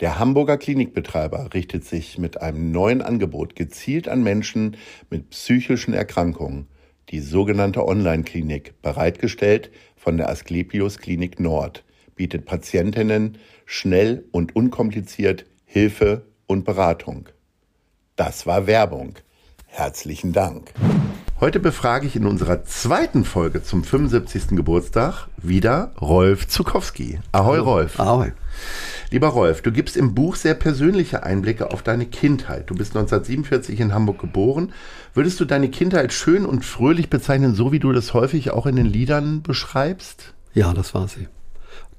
Der Hamburger Klinikbetreiber richtet sich mit einem neuen Angebot gezielt an Menschen mit psychischen Erkrankungen, die sogenannte Online-Klinik, bereitgestellt von der Asklepios Klinik Nord, bietet Patientinnen schnell und unkompliziert Hilfe und Beratung. Das war Werbung. Herzlichen Dank. Heute befrage ich in unserer zweiten Folge zum 75. Geburtstag wieder Rolf Zukowski. Ahoi, Rolf. Ahoi. Lieber Rolf, du gibst im Buch sehr persönliche Einblicke auf deine Kindheit. Du bist 1947 in Hamburg geboren. Würdest du deine Kindheit schön und fröhlich bezeichnen, so wie du das häufig auch in den Liedern beschreibst? Ja, das war sie.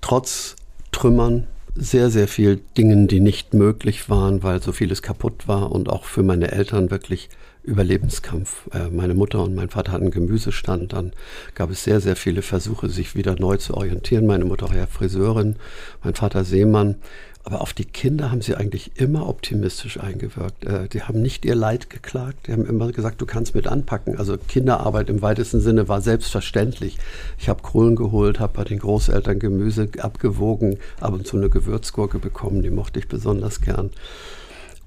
Trotz Trümmern, sehr, sehr viel Dingen, die nicht möglich waren, weil so vieles kaputt war und auch für meine Eltern wirklich Überlebenskampf. Äh, meine Mutter und mein Vater hatten Gemüsestand, dann gab es sehr, sehr viele Versuche, sich wieder neu zu orientieren. Meine Mutter war ja Friseurin, mein Vater Seemann. Aber auf die Kinder haben sie eigentlich immer optimistisch eingewirkt. Äh, die haben nicht ihr Leid geklagt, die haben immer gesagt, du kannst mit anpacken. Also Kinderarbeit im weitesten Sinne war selbstverständlich. Ich habe Kohlen geholt, habe bei den Großeltern Gemüse abgewogen, ab und zu eine Gewürzgurke bekommen, die mochte ich besonders gern.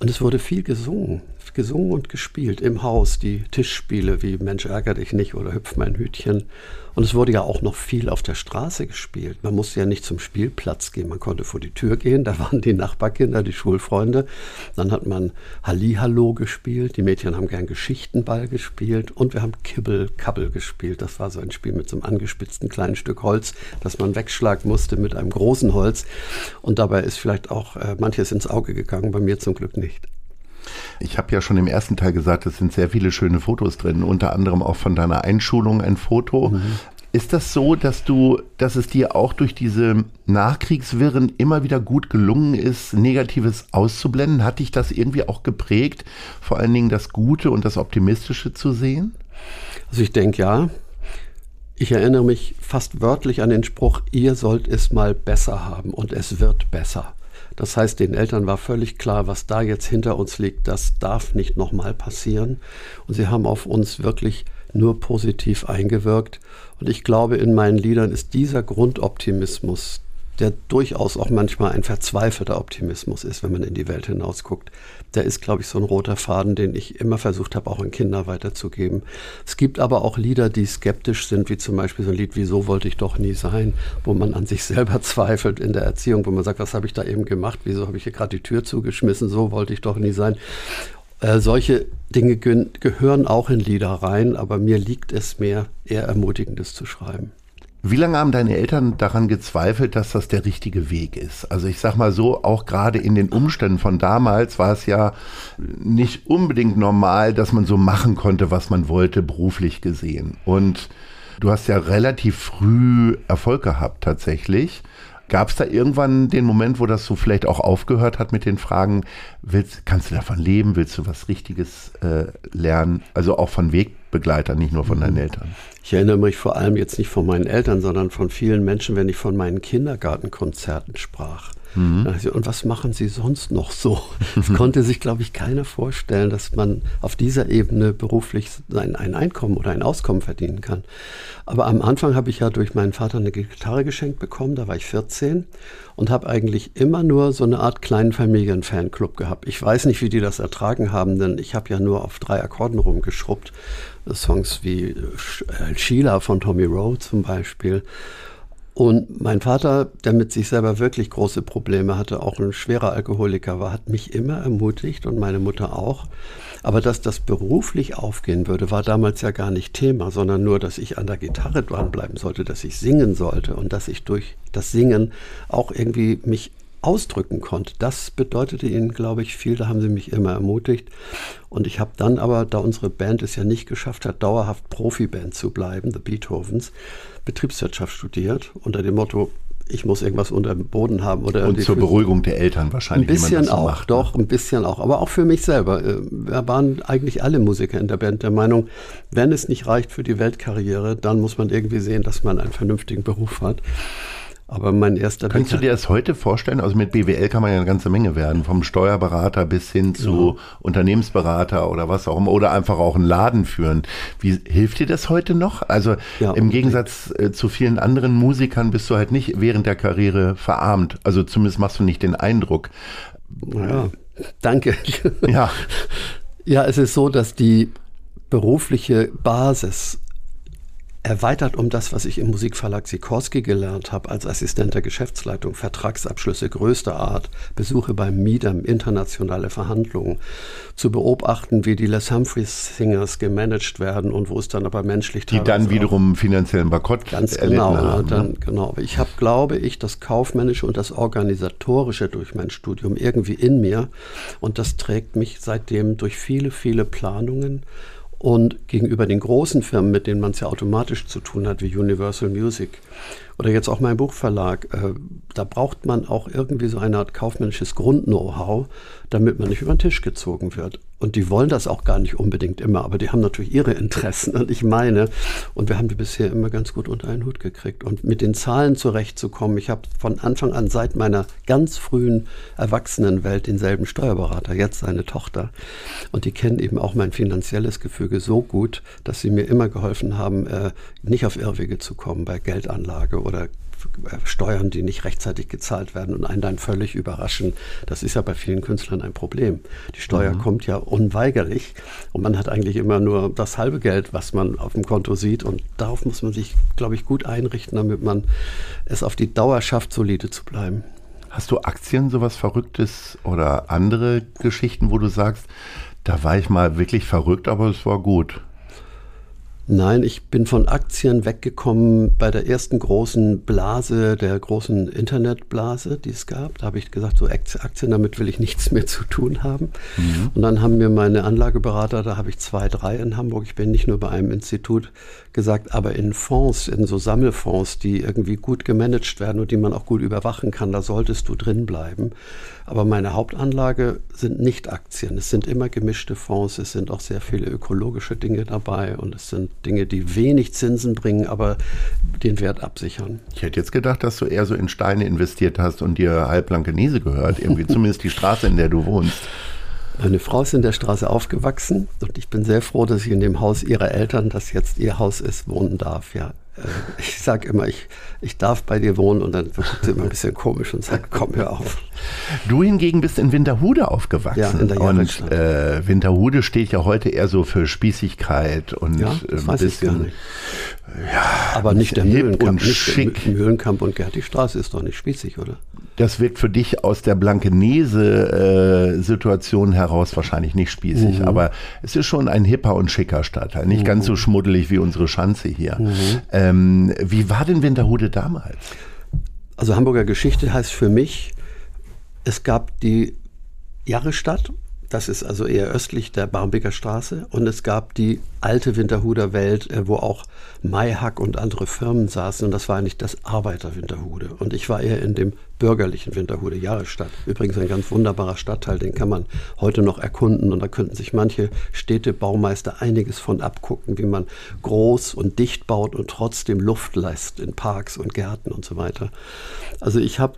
Und es wurde viel gesungen gesungen und gespielt im Haus, die Tischspiele wie Mensch ärger dich nicht oder Hüpf mein Hütchen. Und es wurde ja auch noch viel auf der Straße gespielt. Man musste ja nicht zum Spielplatz gehen, man konnte vor die Tür gehen, da waren die Nachbarkinder, die Schulfreunde. Dann hat man Hallihallo gespielt, die Mädchen haben gern Geschichtenball gespielt und wir haben Kibbel-Kabbel gespielt. Das war so ein Spiel mit so einem angespitzten kleinen Stück Holz, das man wegschlagen musste mit einem großen Holz. Und dabei ist vielleicht auch äh, manches ins Auge gegangen, bei mir zum Glück nicht. Ich habe ja schon im ersten Teil gesagt, es sind sehr viele schöne Fotos drin, unter anderem auch von deiner Einschulung ein Foto. Mhm. Ist das so, dass du, dass es dir auch durch diese Nachkriegswirren immer wieder gut gelungen ist, Negatives auszublenden? Hat dich das irgendwie auch geprägt, vor allen Dingen das Gute und das Optimistische zu sehen? Also ich denke ja. Ich erinnere mich fast wörtlich an den Spruch, ihr sollt es mal besser haben und es wird besser. Das heißt, den Eltern war völlig klar, was da jetzt hinter uns liegt, das darf nicht nochmal passieren. Und sie haben auf uns wirklich nur positiv eingewirkt. Und ich glaube, in meinen Liedern ist dieser Grundoptimismus, der durchaus auch manchmal ein verzweifelter Optimismus ist, wenn man in die Welt hinausguckt. Der ist, glaube ich, so ein roter Faden, den ich immer versucht habe, auch an Kinder weiterzugeben. Es gibt aber auch Lieder, die skeptisch sind, wie zum Beispiel so ein Lied Wieso wollte ich doch nie sein, wo man an sich selber zweifelt in der Erziehung, wo man sagt, was habe ich da eben gemacht, wieso habe ich hier gerade die Tür zugeschmissen, so wollte ich doch nie sein. Äh, solche Dinge gehören auch in Lieder rein, aber mir liegt es mehr, eher Ermutigendes zu schreiben. Wie lange haben deine Eltern daran gezweifelt, dass das der richtige Weg ist? Also ich sag mal so, auch gerade in den Umständen von damals war es ja nicht unbedingt normal, dass man so machen konnte, was man wollte, beruflich gesehen. Und du hast ja relativ früh Erfolg gehabt tatsächlich. Gab es da irgendwann den Moment, wo das so vielleicht auch aufgehört hat mit den Fragen, willst, kannst du davon leben, willst du was Richtiges äh, lernen? Also auch von Wegbegleitern, nicht nur von deinen mhm. Eltern. Ich erinnere mich vor allem jetzt nicht von meinen Eltern, sondern von vielen Menschen, wenn ich von meinen Kindergartenkonzerten sprach. Mhm. Und was machen Sie sonst noch so? Das konnte sich, glaube ich, keiner vorstellen, dass man auf dieser Ebene beruflich ein, ein Einkommen oder ein Auskommen verdienen kann. Aber am Anfang habe ich ja durch meinen Vater eine Gitarre geschenkt bekommen, da war ich 14 und habe eigentlich immer nur so eine Art kleinen Familienfanclub gehabt. Ich weiß nicht, wie die das ertragen haben, denn ich habe ja nur auf drei Akkorden rumgeschrubbt. Songs wie äh, Sheila von Tommy Rowe zum Beispiel. Und mein Vater, der mit sich selber wirklich große Probleme hatte, auch ein schwerer Alkoholiker war, hat mich immer ermutigt und meine Mutter auch. Aber dass das beruflich aufgehen würde, war damals ja gar nicht Thema, sondern nur, dass ich an der Gitarre dranbleiben sollte, dass ich singen sollte und dass ich durch das Singen auch irgendwie mich ausdrücken konnte. Das bedeutete ihnen, glaube ich, viel. Da haben sie mich immer ermutigt. Und ich habe dann aber, da unsere Band es ja nicht geschafft hat, dauerhaft Profiband zu bleiben, The Beethovens, Betriebswirtschaft studiert unter dem Motto, ich muss irgendwas unter dem Boden haben. Oder und zur Beruhigung der Eltern wahrscheinlich. Ein bisschen auch, macht, ne? doch, ein bisschen auch. Aber auch für mich selber. Äh, wir waren eigentlich alle Musiker in der Band der Meinung, wenn es nicht reicht für die Weltkarriere, dann muss man irgendwie sehen, dass man einen vernünftigen Beruf hat. Aber mein erster Kannst du dir das heute vorstellen? Also mit BWL kann man ja eine ganze Menge werden, vom Steuerberater bis hin zu ja. Unternehmensberater oder was auch immer, oder einfach auch einen Laden führen. Wie hilft dir das heute noch? Also ja, im Gegensatz äh, zu vielen anderen Musikern bist du halt nicht während der Karriere verarmt. Also zumindest machst du nicht den Eindruck. Ja, danke. Ja. Ja, es ist so, dass die berufliche Basis erweitert um das, was ich im Musikverlag Sikorski gelernt habe, als Assistent der Geschäftsleitung, Vertragsabschlüsse größter Art, Besuche beim MIDAM, internationale Verhandlungen, zu beobachten, wie die Les Humphreys Singers gemanagt werden und wo es dann aber menschlich Die dann wiederum finanziellen Bankrott Ganz genau. Haben, dann, ne? genau. Ich habe, glaube ich, das Kaufmännische und das Organisatorische durch mein Studium irgendwie in mir und das trägt mich seitdem durch viele, viele Planungen und gegenüber den großen Firmen, mit denen man es ja automatisch zu tun hat, wie Universal Music oder jetzt auch mein Buchverlag, äh, da braucht man auch irgendwie so eine Art kaufmännisches Grund-Know-how, damit man nicht über den Tisch gezogen wird. Und die wollen das auch gar nicht unbedingt immer, aber die haben natürlich ihre Interessen und ich meine. Und wir haben die bisher immer ganz gut unter einen Hut gekriegt. Und mit den Zahlen zurechtzukommen, ich habe von Anfang an seit meiner ganz frühen Erwachsenenwelt denselben Steuerberater, jetzt seine Tochter. Und die kennen eben auch mein finanzielles Gefüge so gut, dass sie mir immer geholfen haben, äh, nicht auf Irrwege zu kommen bei Geldanlage oder Steuern, die nicht rechtzeitig gezahlt werden und einen dann völlig überraschen. Das ist ja bei vielen Künstlern ein Problem. Die Steuer mhm. kommt ja unweigerlich und man hat eigentlich immer nur das halbe Geld, was man auf dem Konto sieht und darauf muss man sich, glaube ich, gut einrichten, damit man es auf die Dauer schafft, solide zu bleiben. Hast du Aktien, sowas Verrücktes oder andere Geschichten, wo du sagst, da war ich mal wirklich verrückt, aber es war gut? Nein, ich bin von Aktien weggekommen bei der ersten großen Blase, der großen Internetblase, die es gab. Da habe ich gesagt, so Aktien, damit will ich nichts mehr zu tun haben. Mhm. Und dann haben mir meine Anlageberater, da habe ich zwei, drei in Hamburg, ich bin nicht nur bei einem Institut gesagt, aber in Fonds, in so Sammelfonds, die irgendwie gut gemanagt werden und die man auch gut überwachen kann, da solltest du drin bleiben. Aber meine Hauptanlage sind nicht Aktien. Es sind immer gemischte Fonds, es sind auch sehr viele ökologische Dinge dabei und es sind Dinge, die wenig Zinsen bringen, aber den Wert absichern. Ich hätte jetzt gedacht, dass du eher so in Steine investiert hast und dir halb Blankenese gehört, irgendwie zumindest die Straße, in der du wohnst. Meine Frau ist in der Straße aufgewachsen und ich bin sehr froh, dass ich in dem Haus ihrer Eltern, das jetzt ihr Haus ist, wohnen darf. Ja, ich sage immer, ich, ich darf bei dir wohnen und dann guckt sie immer ein bisschen komisch und sagt, komm, hör auf. Du hingegen bist in Winterhude aufgewachsen. Ja, in der und äh, Winterhude steht ja heute eher so für Spießigkeit und ja, äh, ein bisschen. Ja, aber nicht der Mühlenkamp. Und nicht schick. Mühlenkamp und Gertistraße ist doch nicht spießig, oder? Das wird für dich aus der Blankenese-Situation heraus wahrscheinlich nicht spießig, mhm. aber es ist schon ein hipper und schicker Stadtteil. Nicht mhm. ganz so schmuddelig wie unsere Schanze hier. Mhm. Ähm, wie war denn Winterhude damals? Also Hamburger Geschichte heißt für mich, es gab die Jahrestadt das ist also eher östlich der Barmbeker Straße. Und es gab die alte Winterhuder Welt, äh, wo auch Mayhack und andere Firmen saßen. Und das war eigentlich das Arbeiter-Winterhude. Und ich war eher in dem bürgerlichen Winterhude Jahresstadt. Übrigens ein ganz wunderbarer Stadtteil, den kann man heute noch erkunden. Und da könnten sich manche Städtebaumeister einiges von abgucken, wie man groß und dicht baut und trotzdem Luft lässt in Parks und Gärten und so weiter. Also ich habe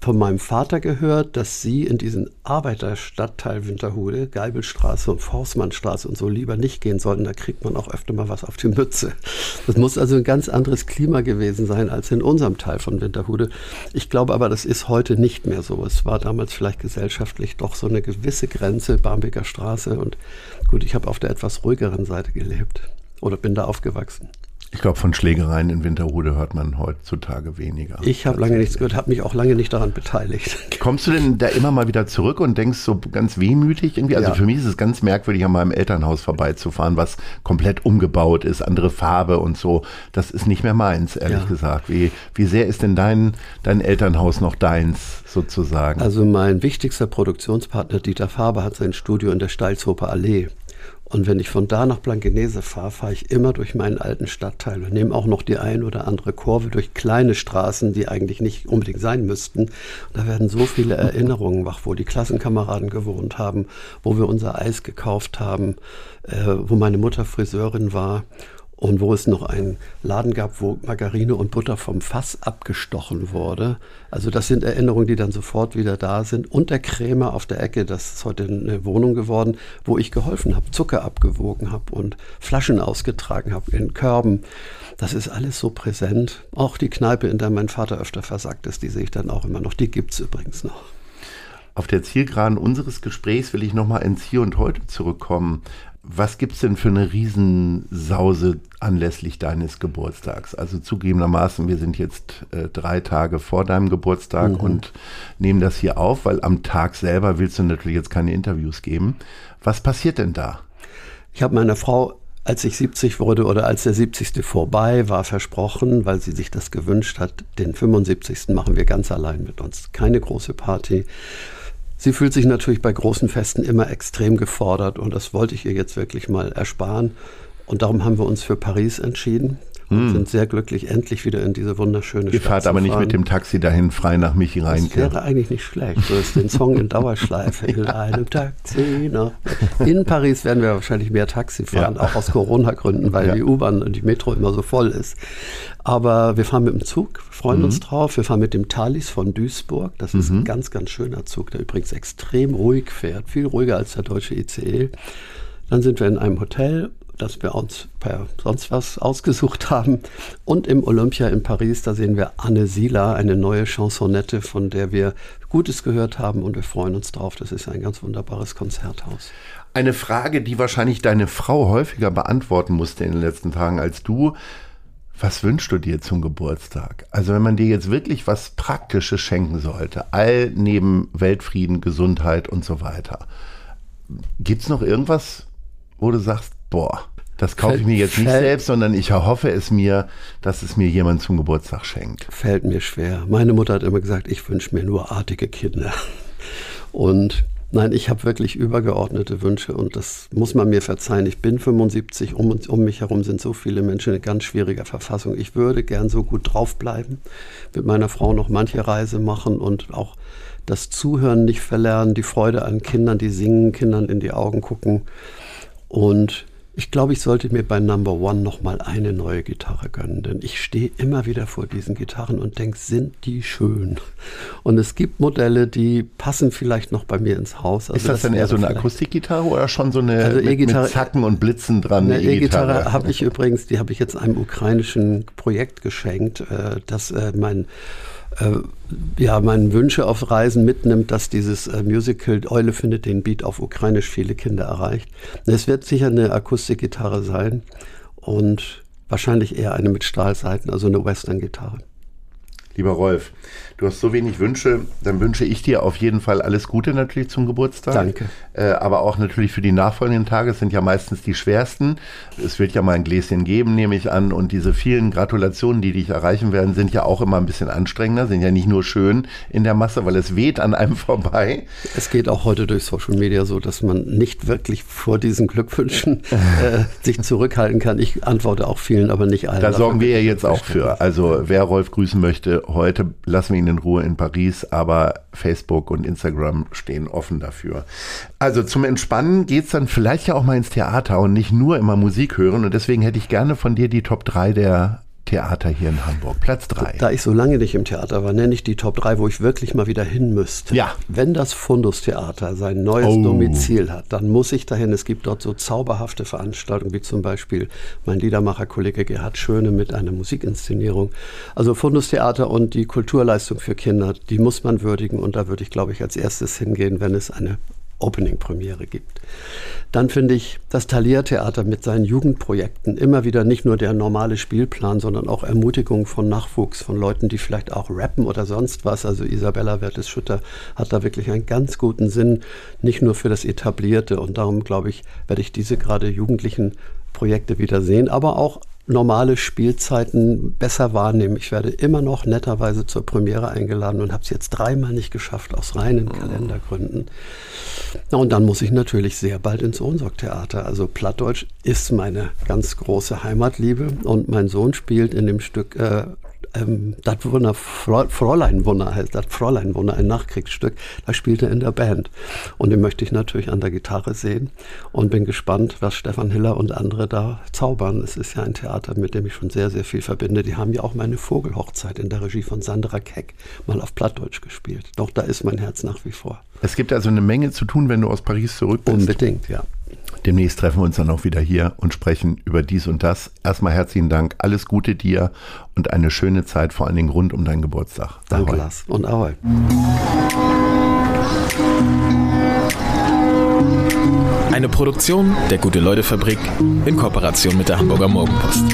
von meinem Vater gehört, dass sie in diesen Arbeiterstadtteil Winterhude, Geibelstraße und Forstmannstraße und so lieber nicht gehen sollten. Da kriegt man auch öfter mal was auf die Mütze. Das muss also ein ganz anderes Klima gewesen sein als in unserem Teil von Winterhude. Ich glaube aber, das ist heute nicht mehr so. Es war damals vielleicht gesellschaftlich doch so eine gewisse Grenze, Barmbeker Straße. Und gut, ich habe auf der etwas ruhigeren Seite gelebt oder bin da aufgewachsen. Ich glaube, von Schlägereien in Winterhude hört man heutzutage weniger. Ich habe lange nichts gehört, habe mich auch lange nicht daran beteiligt. Kommst du denn da immer mal wieder zurück und denkst so ganz wehmütig irgendwie? Also Ja. für mich ist es ganz merkwürdig, an meinem Elternhaus vorbeizufahren, was komplett umgebaut ist, andere Farbe und so. Das ist nicht mehr meins, ehrlich Ja. gesagt. Wie, wie sehr ist denn dein, dein Elternhaus noch deins sozusagen? Also mein wichtigster Produktionspartner Dieter Faber hat sein Studio in der Steilshofer Allee. Und wenn ich von da nach Blankenese fahre, fahre ich immer durch meinen alten Stadtteil und nehme auch noch die ein oder andere Kurve durch kleine Straßen, die eigentlich nicht unbedingt sein müssten. Da werden so viele Erinnerungen wach, wo die Klassenkameraden gewohnt haben, wo wir unser Eis gekauft haben, äh, wo meine Mutter Friseurin war und wo es noch einen Laden gab, wo Margarine und Butter vom Fass abgestochen wurde. Also das sind Erinnerungen, die dann sofort wieder da sind. Und der Krämer auf der Ecke, das ist heute eine Wohnung geworden, wo ich geholfen habe, Zucker abgewogen habe und Flaschen ausgetragen habe in Körben. Das ist alles so präsent. Auch die Kneipe, in der mein Vater öfter versagt ist, die sehe ich dann auch immer noch. Die gibt es übrigens noch. Auf der Zielgeraden unseres Gesprächs will ich nochmal ins Hier und Heute zurückkommen. Was gibt's denn für eine Riesensause anlässlich deines Geburtstags? Also zugegebenermaßen, wir sind jetzt äh, drei Tage vor deinem Geburtstag und nehmen das hier auf, weil am Tag selber willst du natürlich jetzt keine Interviews geben. Was passiert denn da? Ich habe meiner Frau, als ich 70 wurde oder als der 70. vorbei war, versprochen, weil sie sich das gewünscht hat, den 75. machen wir ganz allein mit uns. Keine große Party. Sie fühlt sich natürlich bei großen Festen immer extrem gefordert und das wollte ich ihr jetzt wirklich mal ersparen. Und darum haben wir uns für Paris entschieden und sind sehr glücklich, endlich wieder in diese wunderschöne Ihr Stadt fahrt zu aber nicht fahren. mit dem Taxi dahin frei nach Michi Das Reinke. wäre eigentlich nicht schlecht. So ist den Song in Dauerschleife. In einem Taxi nach. In Paris werden wir wahrscheinlich mehr Taxi fahren, Ja. auch aus Corona-Gründen, weil Ja. die U-Bahn und die Metro immer so voll ist. Aber wir fahren mit dem Zug, freuen Mhm. uns drauf. Wir fahren mit dem Thalys von Duisburg. Das ist ein ganz, ganz schöner Zug, der übrigens extrem ruhig fährt. Viel ruhiger als der deutsche ICE. Dann sind wir in einem Hotel, das wir uns per sonst was ausgesucht haben. Und im Olympia in Paris, da sehen wir Anne Sila, eine neue Chansonette, von der wir Gutes gehört haben und wir freuen uns drauf. Das ist ein ganz wunderbares Konzerthaus. Eine Frage, die wahrscheinlich deine Frau häufiger beantworten musste in den letzten Tagen als du. Was wünschst du dir zum Geburtstag? Also wenn man dir jetzt wirklich was Praktisches schenken sollte, all neben Weltfrieden, Gesundheit und so weiter, gibt's noch irgendwas, wo du sagst, boah, das kaufe ich Fällt- mir jetzt nicht fällt- selbst, sondern ich erhoffe es mir, dass es mir jemand zum Geburtstag schenkt. Fällt mir schwer. Meine Mutter hat immer gesagt, ich wünsche mir nur artige Kinder. Und nein, ich habe wirklich übergeordnete Wünsche und das muss man mir verzeihen. Ich bin 75, um, um mich herum sind so viele Menschen in ganz schwieriger Verfassung. Ich würde gern so gut draufbleiben, mit meiner Frau noch manche Reise machen und auch das Zuhören nicht verlernen, die Freude an Kindern, die singen, Kindern in die Augen gucken. Und ich glaube, ich sollte mir bei Number One noch mal eine neue Gitarre gönnen, denn ich stehe immer wieder vor diesen Gitarren und denke, sind die schön? Und es gibt Modelle, die passen vielleicht noch bei mir ins Haus. Also Ist das, dann eher wäre so eine Akustikgitarre oder schon so eine Also mit, mit E-Gitarre- Zacken und Blitzen dran? Eine E-Gitarre habe ich übrigens, die habe ich jetzt einem ukrainischen Projekt geschenkt, äh, das äh, mein ja, meinen Wünsche auf Reisen mitnimmt, dass dieses äh, Musical Eule findet den Beat auf Ukrainisch viele Kinder erreicht. Es wird sicher eine Akustikgitarre sein und wahrscheinlich eher eine mit Stahlseiten, also eine Western-Gitarre. Lieber Rolf, du hast so wenig Wünsche, dann wünsche ich dir auf jeden Fall alles Gute natürlich zum Geburtstag. Danke. Äh, aber auch natürlich für die nachfolgenden Tage, es sind ja meistens die schwersten. Es wird ja mal ein Gläschen geben, nehme ich an. Und diese vielen Gratulationen, die dich erreichen werden, sind ja auch immer ein bisschen anstrengender, sind ja nicht nur schön in der Masse, weil es weht an einem vorbei. Es geht auch heute durch Social Media so, dass man nicht wirklich vor diesen Glückwünschen äh, sich zurückhalten kann. Ich antworte auch vielen, aber nicht allen. Da sorgen wir ja jetzt auch für. Also wer Rolf grüßen möchte, heute lassen wir ihn in Ruhe in Paris, aber Facebook und Instagram stehen offen dafür. Also zum Entspannen geht's dann vielleicht ja auch mal ins Theater und nicht nur immer Musik hören. Und deswegen hätte ich gerne von dir die Top 3 der Theater hier in Hamburg. Platz 3. Da ich so lange nicht im Theater war, nenne ich die Top 3, wo ich wirklich mal wieder hin müsste. Ja. Wenn das Fundus Theater sein neues Oh. Domizil hat, dann muss ich dahin. Es gibt dort so zauberhafte Veranstaltungen, wie zum Beispiel mein Liedermacher-Kollege Gerhard Schöne mit einer Musikinszenierung. Also Fundus Theater und die Kulturleistung für Kinder, die muss man würdigen. Und da würde ich, glaube ich, als erstes hingehen, wenn es eine Opening-Premiere gibt. Dann finde ich das Thalia-Theater mit seinen Jugendprojekten immer wieder nicht nur der normale Spielplan, sondern auch Ermutigung von Nachwuchs, von Leuten, die vielleicht auch rappen oder sonst was. Also Isabella Wertes-Schütter hat da wirklich einen ganz guten Sinn, nicht nur für das Etablierte. Und darum, glaube ich, werde ich diese gerade jugendlichen Projekte wieder sehen, aber auch normale Spielzeiten besser wahrnehmen. Ich werde immer noch netterweise zur Premiere eingeladen und habe es jetzt dreimal nicht geschafft, aus reinen Kalendergründen. Na, und dann muss ich natürlich sehr bald ins Ohnsorg-Theater. Also Plattdeutsch ist meine ganz große Heimatliebe und mein Sohn spielt in dem Stück äh, ähm, das Wunder, Fräuleinwunder heißt das Fräuleinwunder, ein Nachkriegsstück, da spielt er in der Band. Und den möchte ich natürlich an der Gitarre sehen und bin gespannt, was Stefan Hiller und andere da zaubern. Es ist ja ein Theater, mit dem ich schon sehr, sehr viel verbinde. Die haben ja auch meine Vogelhochzeit in der Regie von Sandra Keck mal auf Plattdeutsch gespielt. Doch da ist mein Herz nach wie vor. Es gibt also eine Menge zu tun, wenn du aus Paris zurück bist. Unbedingt, ja. Demnächst treffen wir uns dann auch wieder hier und sprechen über dies und das. Erstmal herzlichen Dank, alles Gute dir und eine schöne Zeit, vor allen Dingen rund um deinen Geburtstag. Danke, Ahoi. Lars. Und Ahoi. Eine Produktion der Gute-Leute-Fabrik in Kooperation mit der Hamburger Morgenpost.